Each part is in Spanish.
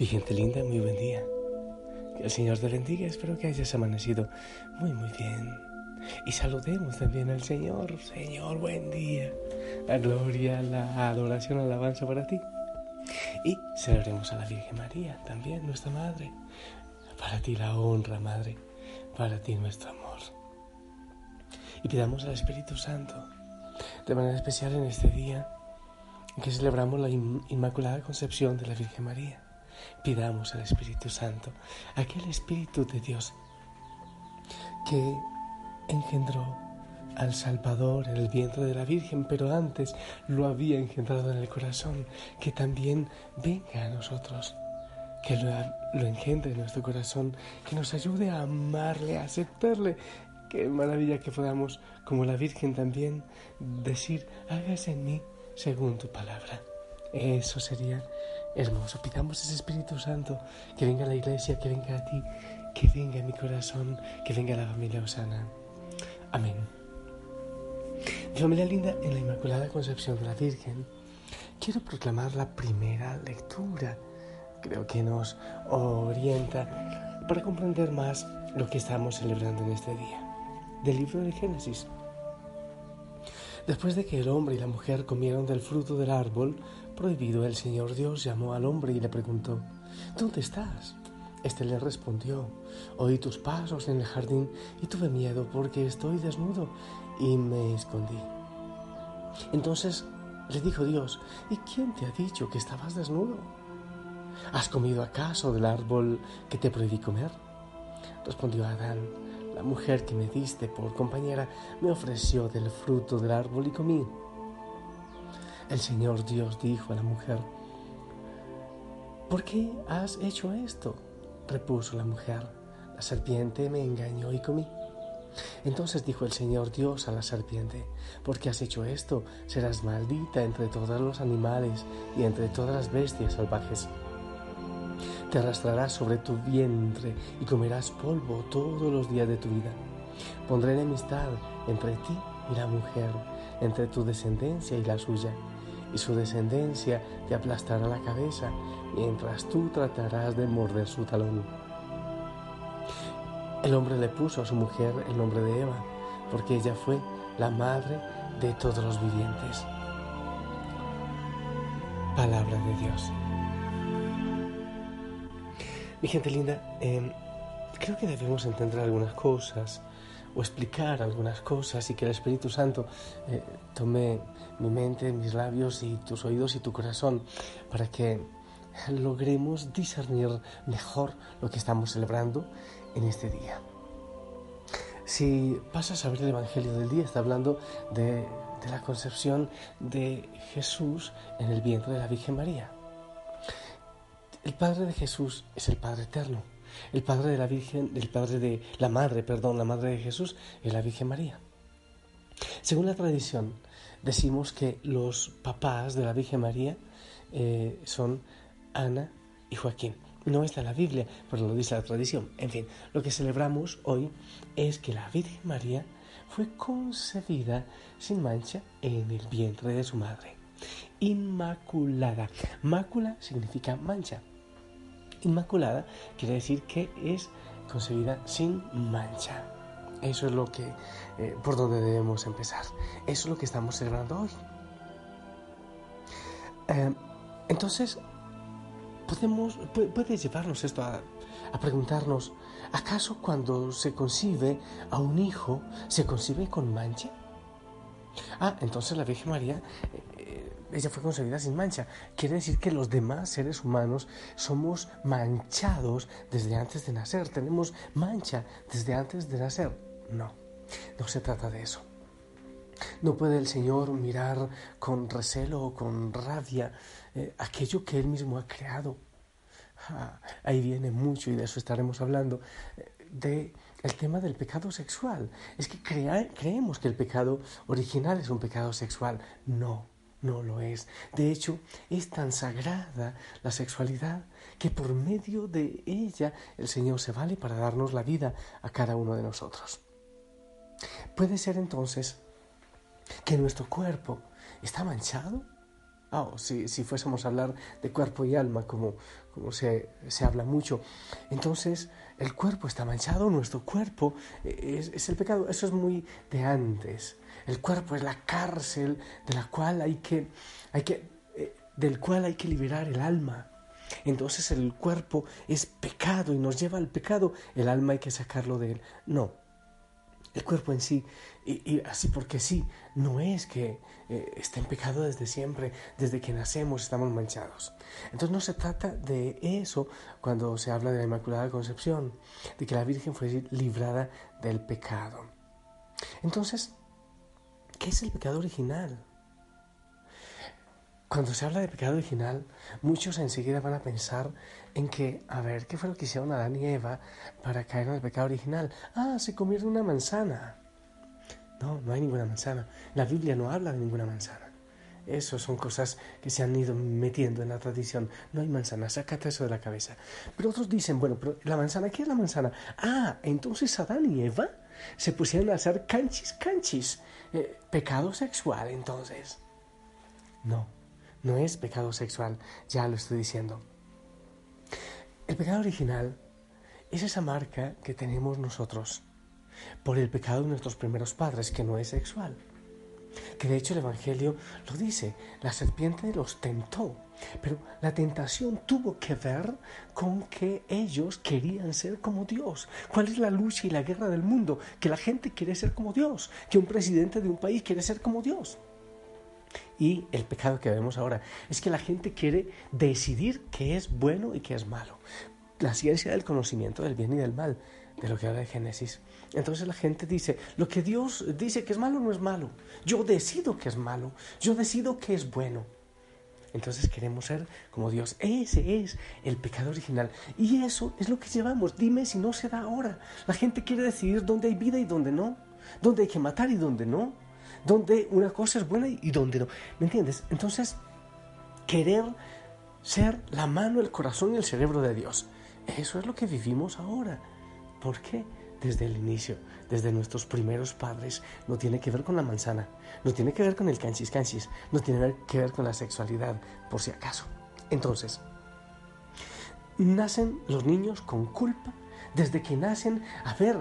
Mi gente linda, muy buen día. Que el Señor te bendiga. Espero que hayas amanecido muy, muy bien. Y saludemos también al Señor. Señor, buen día. La gloria, la adoración, la alabanza para ti. Y celebremos a la Virgen María, también nuestra Madre. Para ti la honra, Madre. Para ti nuestro amor. Y pidamos al Espíritu Santo, de manera especial en este día, que celebramos la Inmaculada Concepción de la Virgen María pidamos al Espíritu Santo, aquel Espíritu de Dios que engendró al Salvador en el vientre de la Virgen, pero antes lo había engendrado en el corazón, que también venga a nosotros, que lo, lo engendre en nuestro corazón, que nos ayude a amarle, a aceptarle. Qué maravilla que podamos, como la Virgen también, decir, hágase en mí según tu palabra. Eso sería hermoso. Pidamos ese Espíritu Santo que venga a la iglesia, que venga a ti, que venga a mi corazón, que venga a la familia Osana. Amén. Mi familia linda, en la Inmaculada Concepción de la Virgen, quiero proclamar la primera lectura. Creo que nos orienta para comprender más lo que estamos celebrando en este día. Del libro de Génesis. Después de que el hombre y la mujer comieron del fruto del árbol prohibido, el Señor Dios llamó al hombre y le preguntó, ¿Dónde estás? Este le respondió, oí tus pasos en el jardín y tuve miedo porque estoy desnudo y me escondí. Entonces le dijo Dios, ¿y quién te ha dicho que estabas desnudo? ¿Has comido acaso del árbol que te prohibí comer? Respondió Adán, la mujer que me diste por compañera me ofreció del fruto del árbol y comí. El Señor Dios dijo a la mujer, ¿por qué has hecho esto? repuso la mujer, la serpiente me engañó y comí. Entonces dijo el Señor Dios a la serpiente, porque has hecho esto, serás maldita entre todos los animales y entre todas las bestias salvajes. Te arrastrarás sobre tu vientre y comerás polvo todos los días de tu vida. Pondré enemistad entre ti y la mujer, entre tu descendencia y la suya, y su descendencia te aplastará la cabeza, mientras tú tratarás de morder su talón. El hombre le puso a su mujer el nombre de Eva, porque ella fue la madre de todos los vivientes. Palabra de Dios. Mi gente linda, em, creo que debemos entender algunas cosas o explicar algunas cosas y que el Espíritu Santo eh, tome mi mente, mis labios y tus oídos y tu corazón para que logremos discernir mejor lo que estamos celebrando en este día. Si pasas a ver el Evangelio del día, está hablando de, de la concepción de Jesús en el vientre de la Virgen María. El Padre de Jesús es el Padre eterno. El Padre de la Virgen, el Padre de la Madre, perdón, la Madre de Jesús es la Virgen María. Según la tradición, decimos que los papás de la Virgen María eh, son Ana y Joaquín. No está en la Biblia, pero lo dice la tradición. En fin, lo que celebramos hoy es que la Virgen María fue concebida sin mancha en el vientre de su madre. Inmaculada. Mácula significa mancha. Inmaculada quiere decir que es concebida sin mancha. Eso es lo que, eh, por donde debemos empezar. Eso es lo que estamos celebrando hoy. Eh, entonces, podemos, puede llevarnos esto a, a preguntarnos, ¿acaso cuando se concibe a un hijo, se concibe con mancha? Ah, entonces la Virgen María ella fue concebida sin mancha. Quiere decir que los demás seres humanos somos manchados desde antes de nacer. Tenemos mancha desde antes de nacer. No, no se trata de eso. No puede el Señor mirar con recelo o con rabia eh, aquello que Él mismo ha creado. Ah, ahí viene mucho y de eso estaremos hablando, eh, de el tema del pecado sexual. Es que creemos que el pecado original es un pecado sexual. No, no lo es. De hecho, es tan sagrada la sexualidad que por medio de ella el Señor se vale para darnos la vida a cada uno de nosotros. Puede ser entonces que nuestro cuerpo está manchado. Oh, si, si fuésemos a hablar de cuerpo y alma, como, como se, se, habla mucho, entonces el cuerpo está manchado, nuestro cuerpo es, es el pecado. Eso es muy de antes. El cuerpo es la cárcel de la cual hay que, hay que, eh, del cual hay que liberar el alma. Entonces el cuerpo es pecado y nos lleva al pecado. El alma hay que sacarlo de él. No, el cuerpo en sí, y, así porque sí, no es que eh, en pecado desde siempre, desde que nacemos estamos manchados. Entonces no se trata de eso cuando se habla de la Inmaculada Concepción, de que la Virgen fue librada del pecado. Entonces, ¿qué es el pecado original? Cuando se habla de pecado original, muchos enseguida van a pensar en que, a ver, ¿qué fue lo que hicieron Adán y Eva para caer en el pecado original? Ah, se comieron una manzana. No, no hay ninguna manzana. La Biblia no habla de ninguna manzana. Eso son cosas que se han ido metiendo en la tradición. No hay manzana, sácate eso de la cabeza. Pero otros dicen, bueno, pero la manzana, ¿qué es la manzana? Ah, entonces Adán y Eva se pusieron a hacer canchis, canchis. Eh, pecado sexual, entonces. No, no es pecado sexual, ya lo estoy diciendo. El pecado original es esa marca que tenemos nosotros por el pecado de nuestros primeros padres, que no es sexual. Que de hecho el Evangelio lo dice, la serpiente los tentó, pero la tentación tuvo que ver con que ellos querían ser como Dios. ¿Cuál es la lucha y la guerra del mundo? Que la gente quiere ser como Dios, que un presidente de un país quiere ser como Dios. Y el pecado que vemos ahora es que la gente quiere decidir qué es bueno y qué es malo. La ciencia del conocimiento del bien y del mal, de lo que habla de Génesis. Entonces la gente dice, lo que Dios dice que es malo no es malo. Yo decido que es malo. Yo decido que es bueno. Entonces queremos ser como Dios. Ese es el pecado original. Y eso es lo que llevamos. Dime si no se da ahora. La gente quiere decidir dónde hay vida y dónde no. Dónde hay que matar y dónde no donde una cosa es buena y donde no. ¿Me entiendes? Entonces, querer ser la mano, el corazón y el cerebro de Dios. Eso es lo que vivimos ahora. ¿Por qué? Desde el inicio, desde nuestros primeros padres, no tiene que ver con la manzana, no tiene que ver con el canchis canchis, no tiene que ver con la sexualidad, por si acaso. Entonces, nacen los niños con culpa desde que nacen, a ver,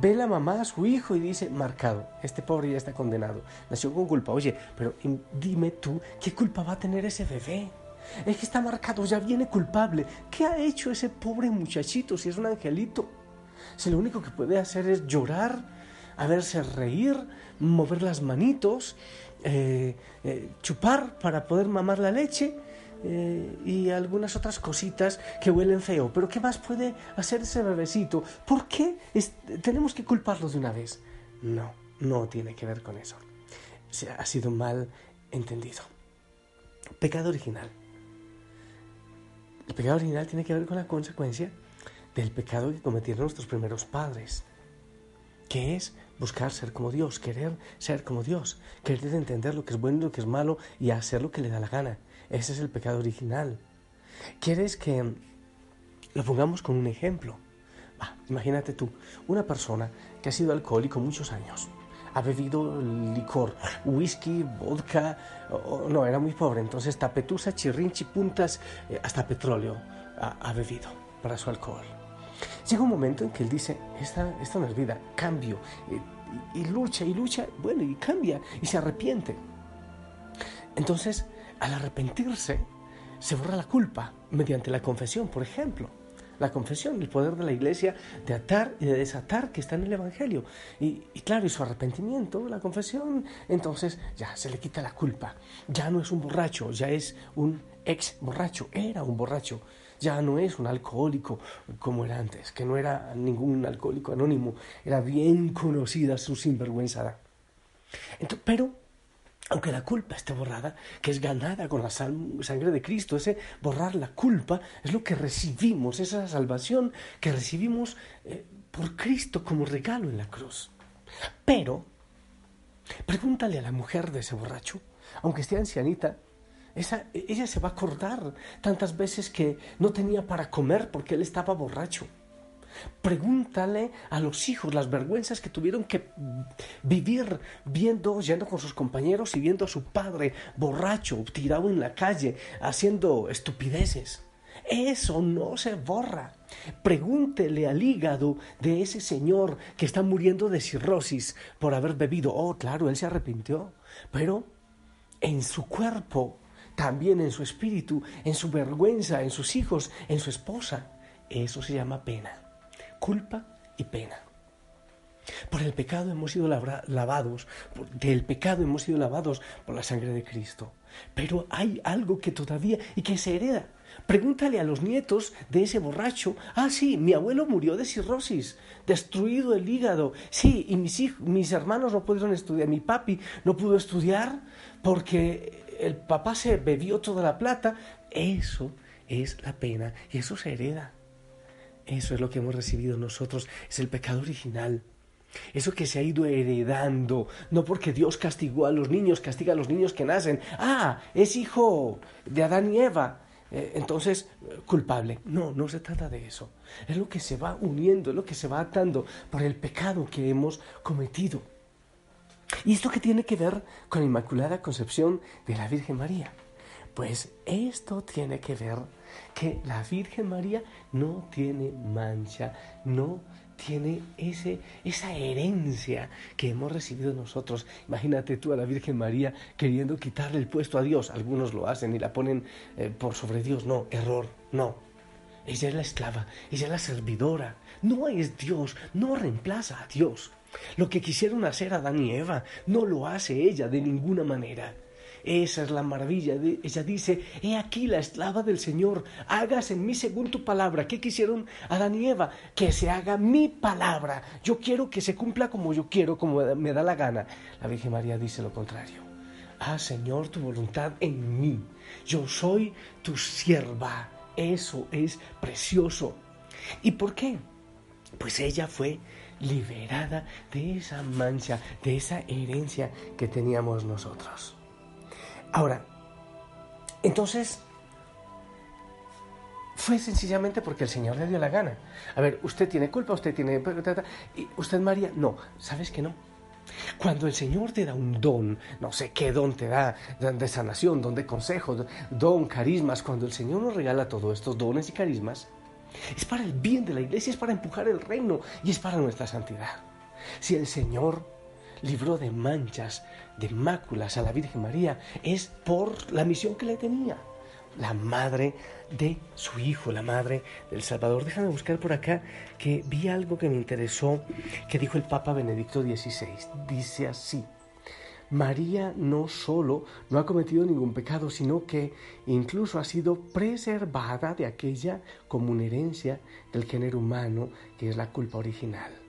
ve la mamá a su hijo y dice, marcado, este pobre ya está condenado, nació con culpa. Oye, pero dime tú, ¿qué culpa va a tener ese bebé? Es que está marcado, ya viene culpable. ¿Qué ha hecho ese pobre muchachito si es un angelito? Si lo único que puede hacer es llorar, a reír, mover las manitos, eh, eh, chupar para poder mamar la leche eh, y algunas otras cositas que huelen feo. Pero ¿qué más puede hacer ese bebecito? ¿Por qué tenemos que culparlo de una vez? No, no tiene que ver con eso. Ha sido mal entendido. Pecado original. El pecado original tiene que ver con la consecuencia del pecado que cometieron nuestros primeros padres, que es buscar ser como Dios, querer ser como Dios, querer entender lo que es bueno y lo que es malo y hacer lo que le da la gana. Ese es el pecado original. ¿Quieres que lo pongamos con un ejemplo? imagínate tú, una persona que ha sido alcohólico muchos años, ha bebido licor, whisky, vodka, no, era muy pobre, entonces tapetusa, chirrinchi, puntas, eh, hasta petróleo ha, bebido para su alcohol. Llega un momento en que él dice, esta, esta no es vida, cambio, y lucha y lucha, bueno, y cambia, y se arrepiente. Entonces, al arrepentirse, se borra la culpa mediante la confesión, por ejemplo. La confesión, el poder de la iglesia de atar y de desatar que está en el Evangelio. Y, claro, y su arrepentimiento, la confesión, entonces ya se le quita la culpa. Ya no es un borracho, ya es un ex borracho, era un borracho. Ya no es un alcohólico como era antes, que no era ningún alcohólico anónimo, era bien conocida su sinvergüenza. pero aunque la culpa esté borrada, que es ganada con la sangre de Cristo, ese borrar la culpa es lo que recibimos, esa salvación que recibimos eh, por Cristo como regalo en la cruz. Pero, pregúntale a la mujer de ese borracho, aunque esté ancianita, ella se va a acordar tantas veces que no tenía para comer porque él estaba borracho. Pregúntale a los hijos las vergüenzas que tuvieron que vivir viendo, yendo con sus compañeros y viendo a su padre borracho, tirado en la calle, haciendo estupideces. Eso no se borra. Pregúntele al hígado de ese señor que está muriendo de cirrosis por haber bebido. Oh, claro, él se arrepintió, pero en su cuerpo, también en su espíritu, en su vergüenza, en sus hijos, en su esposa. Eso se llama pena culpa y pena. Por el pecado hemos sido lavados, del pecado hemos sido lavados por la sangre de Cristo. Pero hay algo que todavía y que se hereda. Pregúntale a los nietos de ese borracho, ah, sí, mi abuelo murió de cirrosis, destruido el hígado, sí, y mis, hijos, mis hermanos no pudieron estudiar, mi papi no pudo estudiar porque el papá se bebió toda la plata. Eso es la pena y eso se hereda. Eso es lo que hemos recibido nosotros, es el pecado original. Eso que se ha ido heredando, no porque Dios castigó a los niños, castiga a los niños que nacen. Ah, es hijo de Adán y Eva. Eh, entonces, culpable. No, no se trata de eso. Es lo que se va uniendo, es lo que se va atando por el pecado que hemos cometido. ¿Y esto qué tiene que ver con la Inmaculada Concepción de la Virgen María? Pues esto tiene que ver que la Virgen María no tiene mancha, no tiene ese, esa herencia que hemos recibido nosotros. Imagínate tú a la Virgen María queriendo quitarle el puesto a Dios. Algunos lo hacen y la ponen eh, por sobre Dios. No, error, no. Ella es la esclava, ella es la servidora. No es Dios, no reemplaza a Dios. Lo que quisieron hacer Adán y Eva no lo hace ella de ninguna manera. Esa es la maravilla. Ella dice, he aquí la esclava del Señor, hagas en mí según tu palabra. ¿Qué quisieron Adán y Eva? Que se haga mi palabra. Yo quiero que se cumpla como yo quiero, como me da la gana. La Virgen María dice lo contrario. Ah, Señor, tu voluntad en mí. Yo soy tu sierva. Eso es precioso. ¿Y por qué? Pues ella fue liberada de esa mancha, de esa herencia que teníamos nosotros. Ahora, entonces, fue sencillamente porque el Señor le dio la gana. A ver, usted tiene culpa, usted tiene... ¿Y usted María? No, ¿sabes que no? Cuando el Señor te da un don, no sé qué don te da, de sanación, don de consejo, don, carismas, cuando el Señor nos regala todos estos dones y carismas, es para el bien de la iglesia, es para empujar el reino y es para nuestra santidad. Si el Señor libró de manchas, de máculas a la Virgen María, es por la misión que le tenía. La madre de su hijo, la madre del Salvador. Déjame buscar por acá que vi algo que me interesó, que dijo el Papa Benedicto XVI. Dice así. María no solo no ha cometido ningún pecado, sino que incluso ha sido preservada de aquella como herencia del género humano que es la culpa original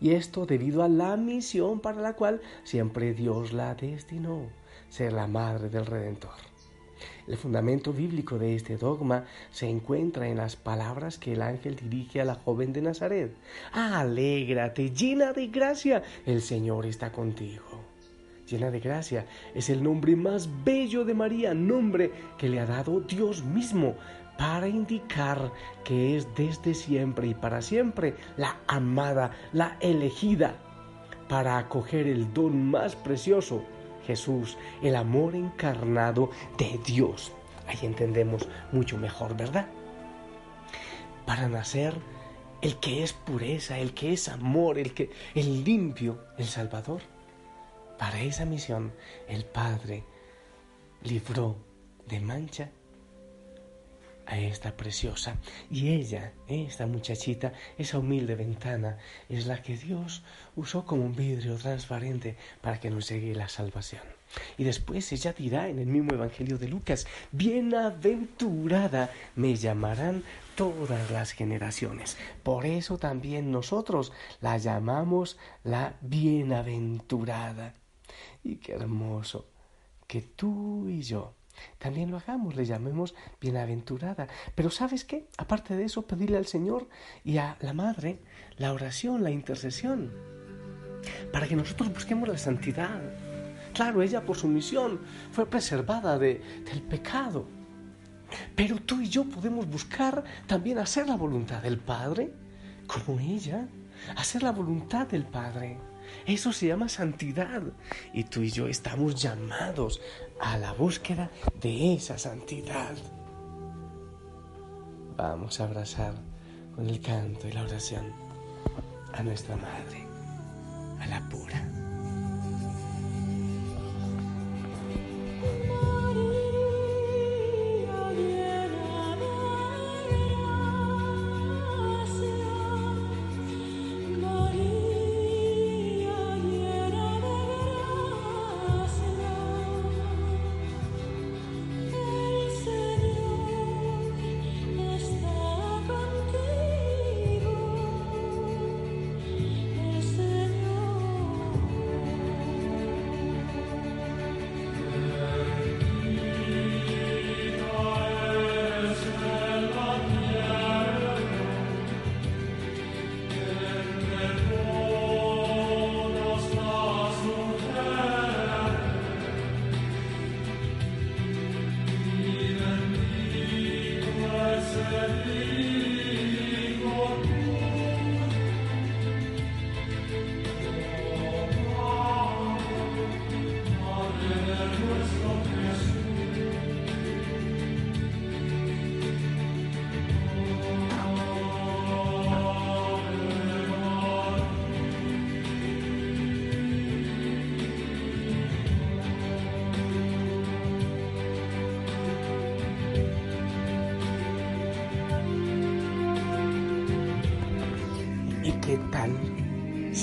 y esto debido a la misión para la cual siempre Dios la destinó, ser la madre del Redentor. El fundamento bíblico de este dogma se encuentra en las palabras que el ángel dirige a la joven de Nazaret. Alégrate, llena de gracia, el Señor está contigo. Llena de gracia es el nombre más bello de María, nombre que le ha dado Dios mismo para indicar que es desde siempre y para siempre la amada, la elegida, para acoger el don más precioso, Jesús, el amor encarnado de Dios. Ahí entendemos mucho mejor, ¿verdad? Para nacer el que es pureza, el que es amor, el que el limpio, el Salvador. Para esa misión el Padre libró de mancha a esta preciosa. Y ella, esta muchachita, esa humilde ventana, es la que Dios usó como un vidrio transparente para que nos llegue la salvación. Y después ella dirá en el mismo Evangelio de Lucas, bienaventurada me llamarán todas las generaciones. Por eso también nosotros la llamamos la bienaventurada. Y qué hermoso que tú y yo también lo hagamos, le llamemos bienaventurada. Pero ¿sabes qué? Aparte de eso, pedirle al Señor y a la Madre la oración, la intercesión, para que nosotros busquemos la santidad. Claro, ella por su misión fue preservada de, del pecado. Pero tú y yo podemos buscar también hacer la voluntad del Padre, como ella, hacer la voluntad del Padre. Eso se llama santidad. Y tú y yo estamos llamados a la búsqueda de esa santidad. Vamos a abrazar con el canto y la oración a nuestra Madre, a la pura.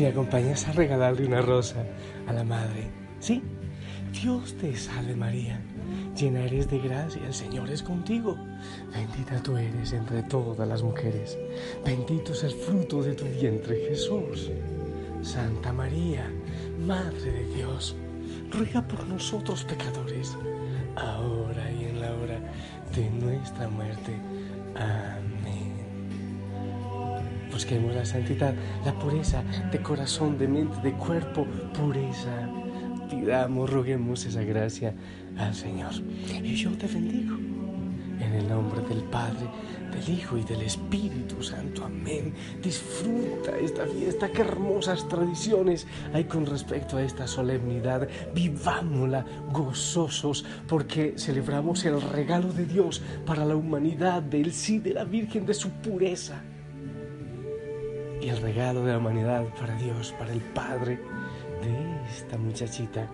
Si acompañas a regalarle una rosa a la madre? ¿Sí? Dios te salve María, llena eres de gracia, el Señor es contigo. Bendita tú eres entre todas las mujeres, bendito es el fruto de tu vientre Jesús. Santa María, Madre de Dios, ruega por nosotros pecadores, ahora y en la hora de nuestra muerte. Amén. Busquemos la santidad, la pureza de corazón, de mente, de cuerpo, pureza. Pidamos, roguemos esa gracia al Señor. Y yo te bendigo. En el nombre del Padre, del Hijo y del Espíritu Santo. Amén. Disfruta esta fiesta. Qué hermosas tradiciones hay con respecto a esta solemnidad. Vivámosla gozosos porque celebramos el regalo de Dios para la humanidad, del sí de la Virgen, de su pureza y el regalo de la humanidad para Dios, para el Padre de esta muchachita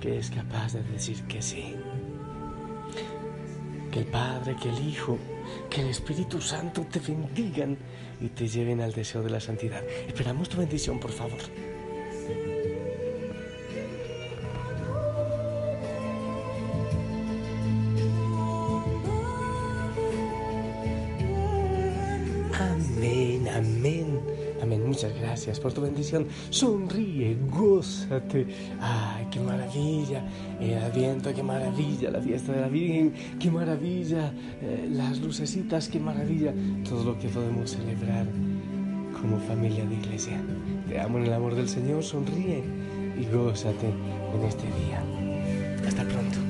que es capaz de decir que sí. Que el Padre, que el Hijo, que el Espíritu Santo te bendigan y te lleven al deseo de la santidad. Esperamos tu bendición, por favor. Gracias por tu bendición. Sonríe, gózate. Ay, qué maravilla. El adviento, qué maravilla. La fiesta de la Virgen, qué maravilla. Eh, las lucecitas, qué maravilla. Todo lo que podemos celebrar como familia de iglesia. Te amo en el amor del Señor. Sonríe y gózate en este día. Hasta pronto.